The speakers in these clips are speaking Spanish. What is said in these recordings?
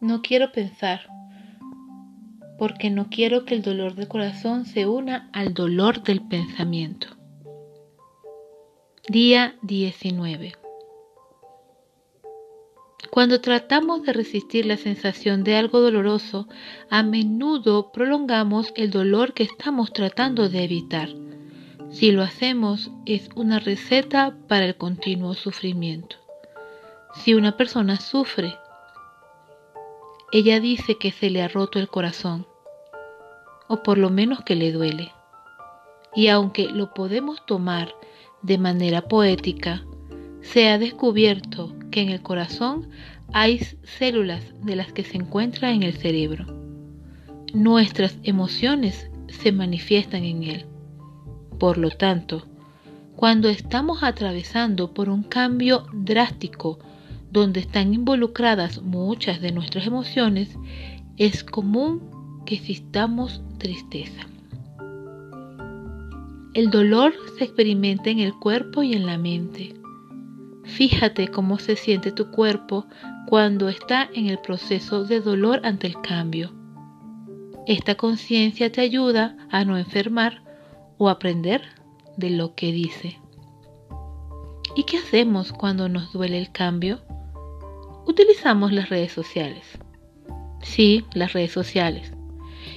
No quiero pensar, porque no quiero que el dolor del corazón se una al dolor del pensamiento. Día 19. Cuando tratamos de resistir la sensación de algo doloroso, a menudo prolongamos el dolor que estamos tratando de evitar. Si lo hacemos, es una receta para el continuo sufrimiento. Si una persona sufre, ella dice que se le ha roto el corazón, o por lo menos que le duele. Y aunque lo podemos tomar de manera poética, se ha descubierto que en el corazón hay células de las que se encuentra en el cerebro. Nuestras emociones se manifiestan en él. Por lo tanto, cuando estamos atravesando por un cambio drástico donde están involucradas muchas de nuestras emociones, es común que existamos tristeza. El dolor se experimenta en el cuerpo y en la mente. Fíjate cómo se siente tu cuerpo cuando está en el proceso de dolor ante el cambio. Esta conciencia te ayuda a no enfermar o aprender de lo que dice. ¿Y qué hacemos cuando nos duele el cambio? Utilizamos las redes sociales. Sí, las redes sociales.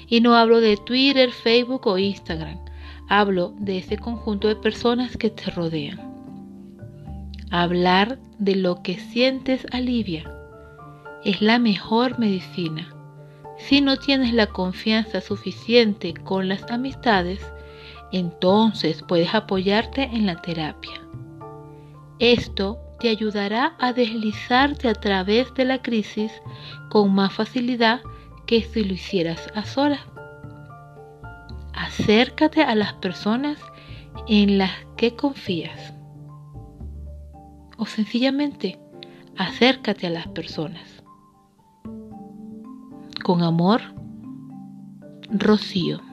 Y no hablo de Twitter, Facebook o Instagram. Hablo de ese conjunto de personas que te rodean. Hablar de lo que sientes alivia. Es la mejor medicina. Si no tienes la confianza suficiente con las amistades, entonces puedes apoyarte en la terapia. Esto te ayudará a deslizarte a través de la crisis con más facilidad que si lo hicieras a solas. Acércate a las personas en las que confías. O sencillamente, acércate a las personas. Con amor, Rocío.